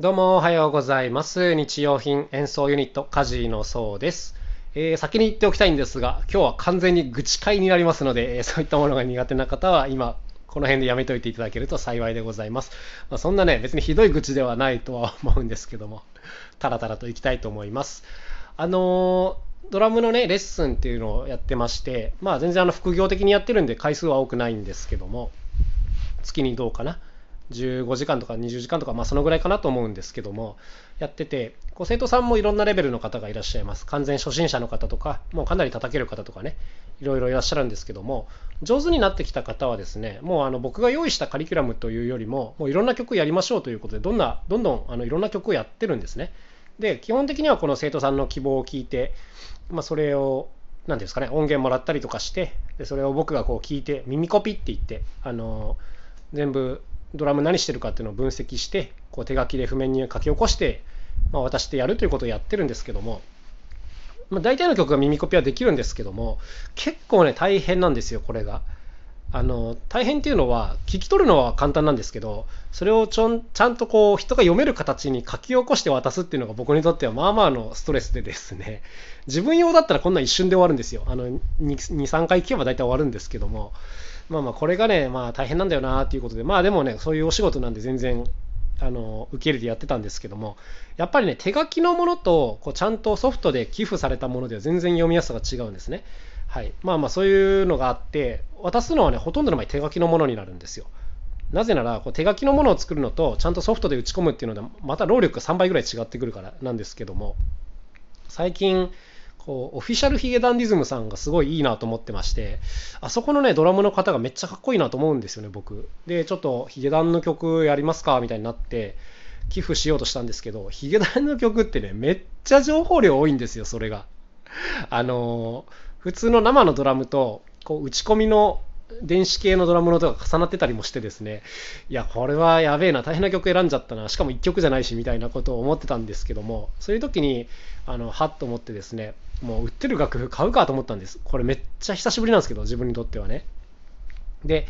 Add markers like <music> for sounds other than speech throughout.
どうもおはようございます。日用品演奏ユニット、カジのそうです。えー先に言っておきたいんですが、今日は完全に愚痴会になりますので、えそういったものが苦手な方は今、この辺でやめといていただけると幸いでございます。まあ、そんなね、別にひどい愚痴ではないとは思うんですけども、<laughs> タラタラといきたいと思います。あのードラムのね、レッスンっていうのをやってまして、まあ全然あの副業的にやってるんで回数は多くないんですけども、月にどうかな15時間とか20時間とか、まあ、そのぐらいかなと思うんですけどもやっててこう生徒さんもいろんなレベルの方がいらっしゃいます。完全初心者の方とかもうかなり叩ける方とかねいろいろいらっしゃるんですけども上手になってきた方はですねもうあの僕が用意したカリキュラムというよりももういろんな曲やりましょうということでどんなどんどんあのいろんな曲をやってるんですね。で基本的にはこの生徒さんの希望を聞いて、まあ、それを何ですかね音源もらったりとかしてでそれを僕がこう聞いて耳コピって言ってあの全部ドラム何してるかっていうのを分析してこう手書きで譜面に書き起こして、まあ、渡してやるということをやってるんですけども、まあ、大体の曲が耳コピはできるんですけども結構ね大変なんですよこれが。あの大変っていうのは聞き取るのは簡単なんですけどそれをちょんちゃんとこう人が読める形に書き起こして渡すっていうのが僕にとってはまあまあのストレスでですね。自分用だったらこんな一瞬で終わるんですよ。23回聞けば大体終わるんですけども。まあまあこれがねまあ大変なんだよなっていうことでまあでもねそういうお仕事なんで全然あの受け入れてやってたんですけどもやっぱりね手書きのものとこうちゃんとソフトで寄付されたものでは全然読みやすさが違うんですね。はい、まあまあそういうのがあって渡すのはねほとんどの場合手書きのものになるんですよ。なぜならこう手書きのものを作るのとちゃんとソフトで打ち込むっていうのでまた労力が3倍ぐらい違ってくるからなんですけども最近こうオフィシャルヒゲダンディズムさんがすごいいいなと思ってましてあそこのねドラムの方がめっちゃかっこいいなと思うんですよね僕。でちょっとヒゲダンの曲やりますかみたいになって寄付しようとしたんですけどヒゲダンの曲ってねめっちゃ情報量多いんですよそれが。あの普通の生のドラムとこう打ち込みの電子系のドラムの音が重なってたりもしてですね。いやこれはやべえな大変な曲選んじゃったなしかも1曲じゃないしみたいなことを思ってたんですけどもそういう時にあのはっと思ってですねもう売ってる楽譜買うかと思ったんです。これめっちゃ久しぶりなんですけど自分にとってはね。で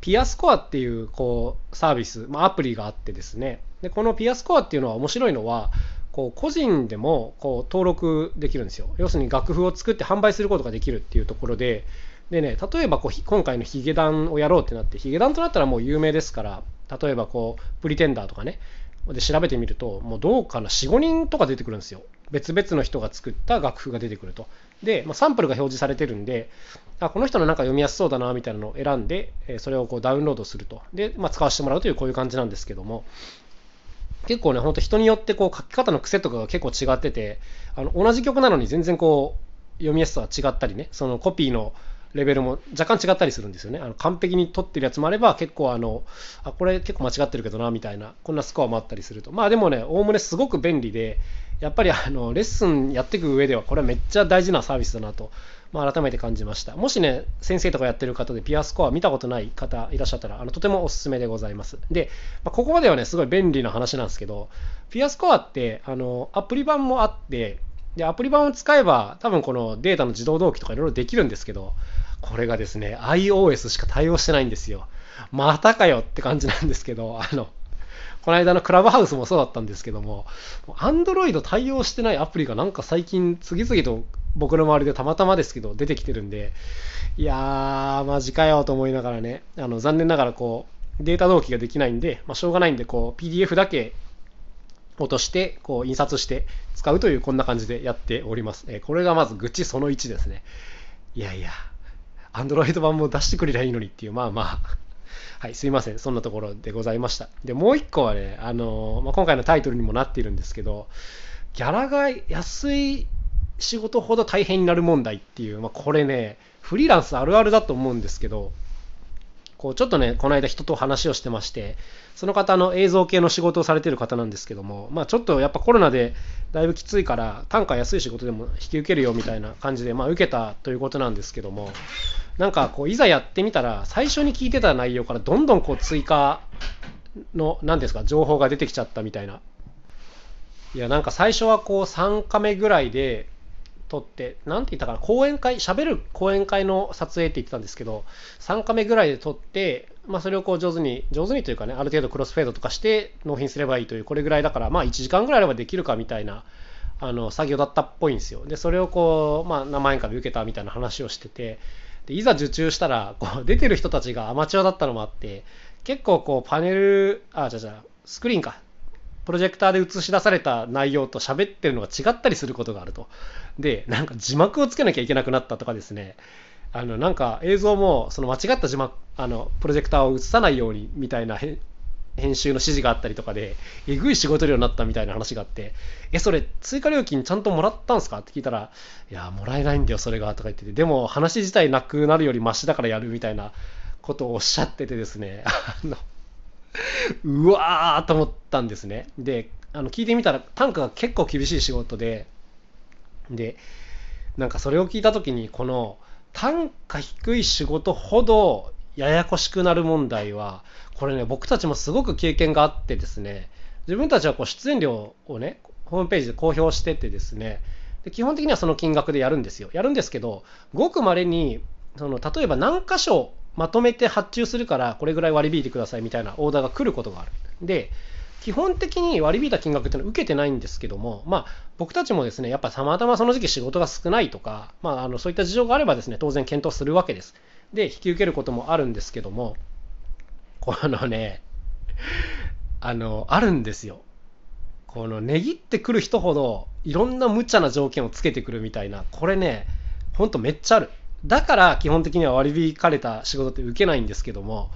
ピアスコアっていうこうサービス、まあ、アプリがあってですね。でこのピアスコアっていうのは面白いのはこう個人でもこう登録できるんですよ。要するに楽譜を作って販売することができるっていうところで。でね例えばこう今回のヒゲダンをやろうってなってヒゲダンとなったらもう有名ですから例えばこうプリテンダーとかね。で調べてみるともうどうかな45人とか出てくるんですよ。別々の人が作った楽譜が出てくるとで、まあ、サンプルが表示されてるんであこの人のなんか読みやすそうだなみたいなのを選んでそれをこうダウンロードするとで、まあ、使わせてもらうというこういう感じなんですけども結構ね、ほんと人によってこう書き方の癖とかが結構違ってて、あの同じ曲なのに全然こう読みやすさは違ったりね、そのコピーのレベルも若干違ったりするんですよね。あの完璧に取ってるやつもあれば、結構あの、あ、これ結構間違ってるけどな、みたいな、こんなスコアもあったりすると。まあでもね、おおむねすごく便利で、やっぱりあのレッスンやっていく上では、これはめっちゃ大事なサービスだなと、まあ、改めて感じました。もしね、先生とかやってる方でピアスコア見たことない方いらっしゃったら、あのとてもおすすめでございます。で、まあ、ここまではね、すごい便利な話なんですけど、ピアスコアってあのアプリ版もあって、で、アプリ版を使えば、多分このデータの自動同期とかいろいろできるんですけど、これがですね、iOS しか対応してないんですよ。またかよって感じなんですけど、あの、この間のクラブハウスもそうだったんですけども、Android 対応してないアプリがなんか最近次々と僕の周りでたまたまですけど出てきてるんで、いやー、マジかよと思いながらね、あの残念ながらこうデータ同期ができないんで、まあ、しょうがないんで、こう PDF だけ落として、こう印刷して使うというこんな感じでやっております。えこれがまず愚痴その1ですね。いやいや、Android 版も出してくれりゃいいのにっていう、まあまあ、はい、すいません。そんなところでございました。で、もう一個はね、あのまあ、今回のタイトルにもなっているんですけど、ギャラが安い仕事ほど大変になる問題っていう、まあ、これね、フリーランスあるあるだと思うんですけど、こうちょっとね、この間人と話をしてまして、その方の映像系の仕事をされてる方なんですけども、まあ、ちょっとやっぱコロナでだいぶきついから、単価安い仕事でも引き受けるよみたいな感じで、まあ、受けたということなんですけども、なんかこういざやってみたら、最初に聞いてた内容からどんどんこう追加の、何ですか、情報が出てきちゃったみたいな。いや、なんか最初はこう3カメぐらいで撮って、なんて言ったかな、講演会、喋る講演会の撮影って言ってたんですけど、3カメぐらいで撮って、まあ、それをこう上手に、上手にというかね、ある程度クロスフェードとかして納品すればいいという、これぐらいだから、まあ1時間ぐらいあればできるかみたいな、あの、作業だったっぽいんですよ。で、それをこう、まあ何万円かで受けたみたいな話をしてて、でいざ受注したら、こう出てる人たちがアマチュアだったのもあって、結構こうパネル、あ、じゃじゃスクリーンか、プロジェクターで映し出された内容と喋ってるのが違ったりすることがあると。で、なんか字幕をつけなきゃいけなくなったとかですね、あのなんか映像もその間違った字幕あのプロジェクターを映さないようにみたいな編集の指示があったりとかでえぐい仕事量になったみたいな話があってえそれ追加料金ちゃんともらったんすか？って聞いたらいやもらえないんだよそれがとか言ってて。でも話自体なくなるよりマシだからやるみたいなことをおっしゃっててですね。あのうわーと思ったんですねであの聞いてみたら単価が結構厳しい仕事ででなんかそれを聞いた時にこの単価低い仕事ほどややこしくなる問題は、これね、僕たちもすごく経験があってですね、自分たちはこう出演料をね、ホームページで公表しててですね、で基本的にはその金額でやるんですよ。やるんですけど、ごくまれに、その例えば何箇所まとめて発注するから、これぐらい割り引いてくださいみたいなオーダーが来ることがある。で、基本的に割り引いた金額っていうのは受けてないんですけども、まあ、僕たちもですね、やっぱたまたまその時期仕事が少ないとか、まあ、あのそういった事情があればですね、当然検討するわけです。で、引き受けることもあるんですけども、このね、あの、あるんですよ。この値切ってくる人ほど、いろんな無茶な条件をつけてくるみたいな、これね、ほんとめっちゃある。だから基本的には割り引かれた仕事って受けないんですけども、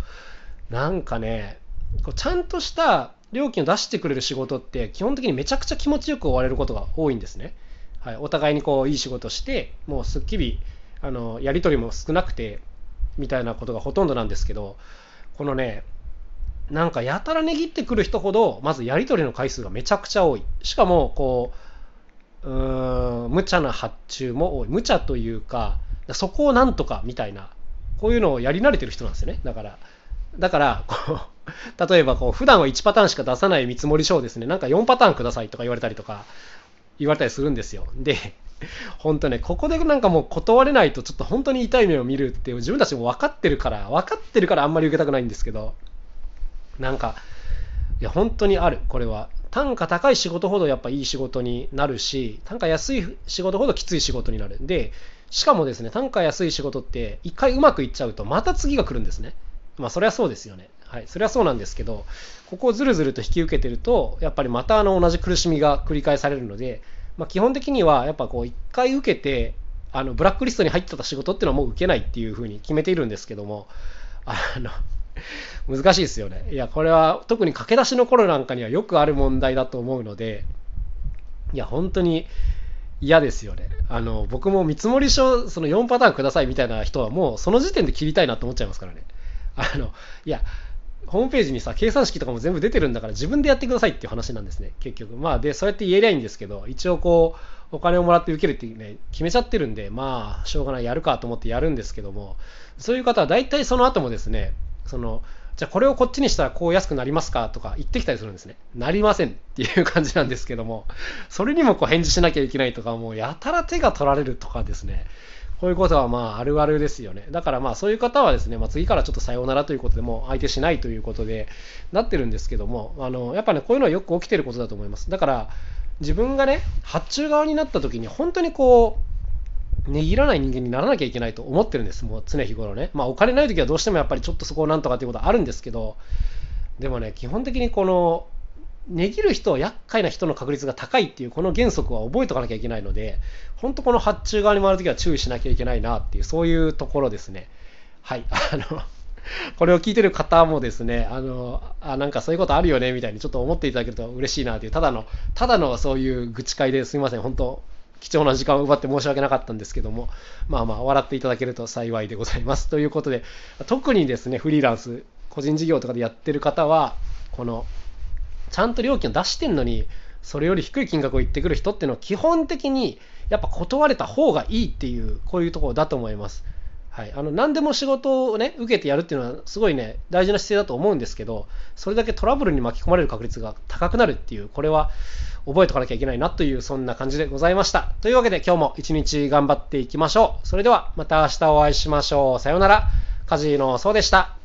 なんかね、こうちゃんとした料金を出してくれる仕事って基本的にめちゃくちゃ気持ちよく終われることが多いんですね。はい、お互いにこういい仕事してもうすっきりあのやり取りも少なくてみたいなことがほとんどなんですけどこのねなんかやたら値切ってくる人ほどまずやり取りの回数がめちゃくちゃ多いしかもこううーん無茶な発注も多い無茶というかそこをなんとかみたいなこういうのをやり慣れてる人なんですよねだからだからこう <laughs> 例えばこう普段は1パターンしか出さない見積もり書をですね、なんか4パターンくださいとか言われたりとか、言われたりするんですよ。で、<laughs> 本当ね、ここでなんかもう断れないとちょっと本当に痛い目を見るって自分たちも分かってるから、分かってるからあんまり受けたくないんですけど、なんか、いや、本当にある、これは。単価高い仕事ほどやっぱいい仕事になるし、単価安い仕事ほどきつい仕事になる。で、しかもですね、単価安い仕事って一回うまくいっちゃうとまた次が来るんですね。まあそれはそうですよね。はい、それはそうなんですけど、ここをずるずると引き受けてると、やっぱりまたあの同じ苦しみが繰り返されるので、まあ、基本的にはやっぱこう1回受けて、あのブラックリストに入ってた仕事っていうのはもう受けないっていうふうに決めているんですけども、あの <laughs> 難しいですよね。いや、これは特に駆け出しの頃なんかにはよくある問題だと思うので、いや、本当に嫌ですよね。あの、僕も見積書、その4パターンくださいみたいな人はもうその時点で切りたいなと思っちゃいますからね。あの、いや、ホームページにさ、計算式とかも全部出てるんだから自分でやってくださいっていう話なんですね、結局。まあ、で、そうやって言えりゃいいんですけど、一応こう、お金をもらって受けるってね、決めちゃってるんで、まあ、しょうがない、やるかと思ってやるんですけども、そういう方は大体その後もですね、その、じゃあこれをこっちにしたらこう安くなりますかとか言ってきたりするんですね。なりませんっていう感じなんですけども、それにもこう返事しなきゃいけないとか、もうやたら手が取られるとかですね、こういうことはまああるあるですよね。だからまあそういう方はですね、まあ、次からちょっとさようならということでも相手しないということでなってるんですけども、あのやっぱね、こういうのはよく起きてることだと思います。だから自分がね、発注側になった時に本当にこう、ねぎらない人間にならなきゃいけないと思ってるんです、もう常日頃ね。まあお金ない時はどうしてもやっぱりちょっとそこをなんとかっていうことはあるんですけど、でもね、基本的にこの値切る人は厄介な人の確率が高いっていうこの原則は覚えておかなきゃいけないので、本当この発注側に回るときは注意しなきゃいけないなっていう、そういうところですね。はい。<laughs> あの、これを聞いてる方もですね、あの、あ、なんかそういうことあるよね、みたいにちょっと思っていただけると嬉しいなっていう、ただの、ただのそういう愚痴会ですみません。本当貴重な時間を奪って申し訳なかったんですけども、まあまあ、笑っていただけると幸いでございます。<laughs> ということで、特にですね、フリーランス、個人事業とかでやってる方は、この、ちゃんと料金を出してんのに、それより低い金額を言ってくる人っていうのは基本的にやっぱ断れた方がいいっていう、こういうところだと思います。はい、あの何でも仕事をね、受けてやるっていうのはすごいね、大事な姿勢だと思うんですけど、それだけトラブルに巻き込まれる確率が高くなるっていう、これは覚えておかなきゃいけないなという、そんな感じでございました。というわけで今日も一日頑張っていきましょう。それではまた明日お会いしましょう。さようなら。カジノそうでした。